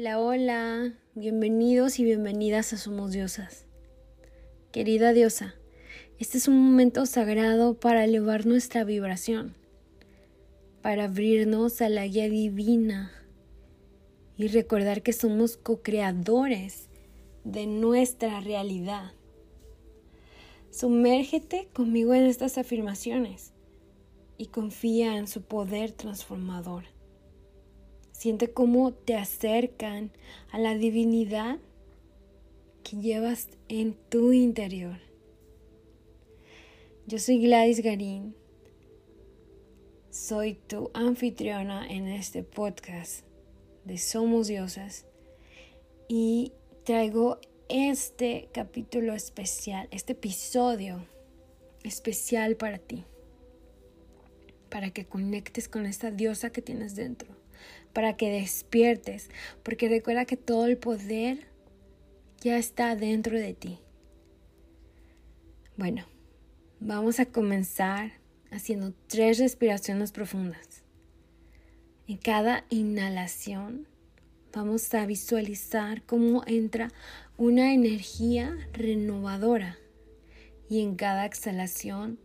Hola, hola, bienvenidos y bienvenidas a Somos Diosas. Querida diosa, este es un momento sagrado para elevar nuestra vibración, para abrirnos a la guía divina y recordar que somos co-creadores de nuestra realidad. Sumérgete conmigo en estas afirmaciones y confía en su poder transformador. Siente cómo te acercan a la divinidad que llevas en tu interior. Yo soy Gladys Garín. Soy tu anfitriona en este podcast de Somos Diosas y traigo este capítulo especial, este episodio especial para ti, para que conectes con esta diosa que tienes dentro para que despiertes, porque recuerda que todo el poder ya está dentro de ti. Bueno, vamos a comenzar haciendo tres respiraciones profundas. En cada inhalación vamos a visualizar cómo entra una energía renovadora y en cada exhalación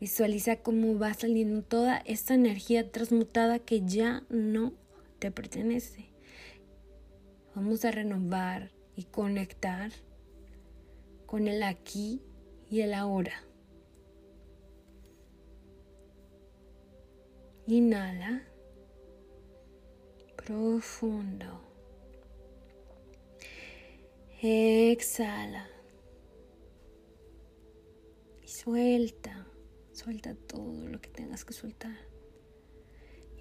visualiza cómo va saliendo toda esta energía transmutada que ya no te pertenece. Vamos a renovar y conectar con el aquí y el ahora. Inhala. Profundo. Exhala. Y suelta. Suelta todo lo que tengas que soltar.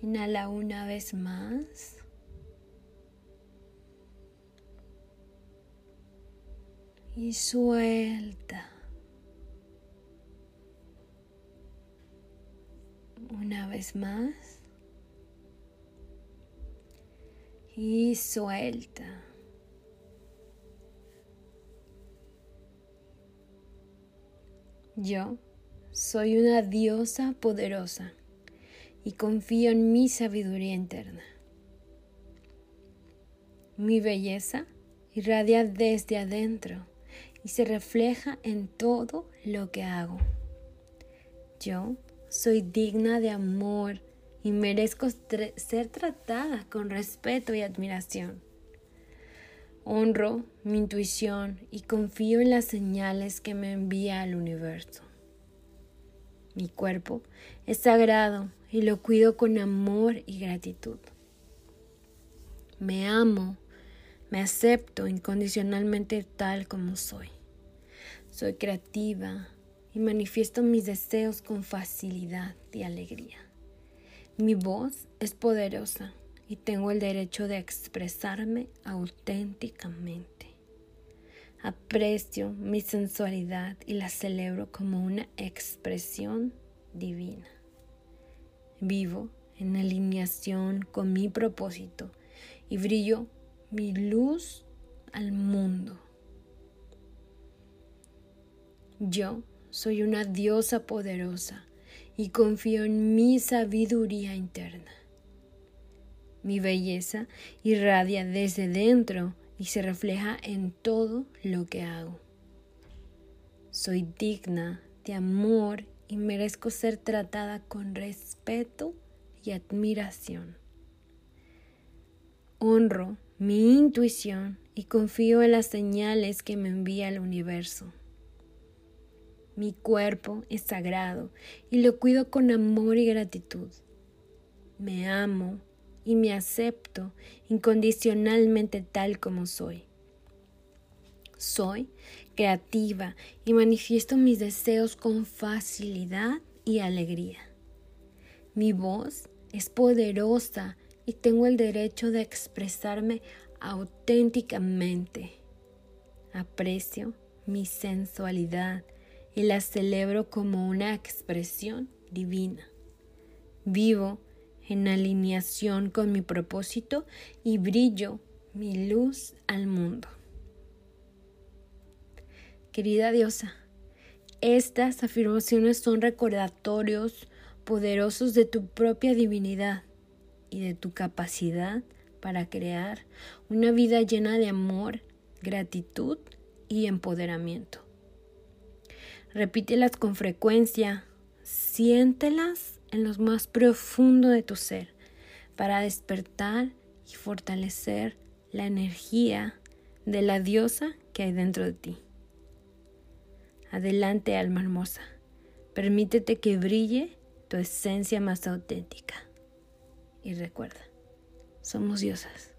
Inhala una vez más. Y suelta. Una vez más. Y suelta. Yo soy una diosa poderosa y confío en mi sabiduría interna. Mi belleza irradia desde adentro y se refleja en todo lo que hago. Yo soy digna de amor y merezco ser tratada con respeto y admiración. Honro mi intuición y confío en las señales que me envía el universo. Mi cuerpo es sagrado y lo cuido con amor y gratitud. Me amo, me acepto incondicionalmente tal como soy. Soy creativa y manifiesto mis deseos con facilidad y alegría. Mi voz es poderosa y tengo el derecho de expresarme auténticamente. Aprecio mi sensualidad y la celebro como una expresión divina. Vivo en alineación con mi propósito y brillo mi luz al mundo. Yo soy una diosa poderosa y confío en mi sabiduría interna. Mi belleza irradia desde dentro y se refleja en todo lo que hago. Soy digna de amor y merezco ser tratada con respeto y admiración. Honro mi intuición y confío en las señales que me envía el universo. Mi cuerpo es sagrado y lo cuido con amor y gratitud. Me amo y me acepto incondicionalmente tal como soy. Soy creativa y manifiesto mis deseos con facilidad y alegría. Mi voz es poderosa y tengo el derecho de expresarme auténticamente. Aprecio mi sensualidad y la celebro como una expresión divina. Vivo en alineación con mi propósito y brillo mi luz al mundo. Querida diosa, estas afirmaciones son recordatorios poderosos de tu propia divinidad y de tu capacidad para crear una vida llena de amor, gratitud y empoderamiento. Repítelas con frecuencia, siéntelas en lo más profundo de tu ser para despertar y fortalecer la energía de la diosa que hay dentro de ti. Adelante, alma hermosa. Permítete que brille tu esencia más auténtica. Y recuerda, somos diosas.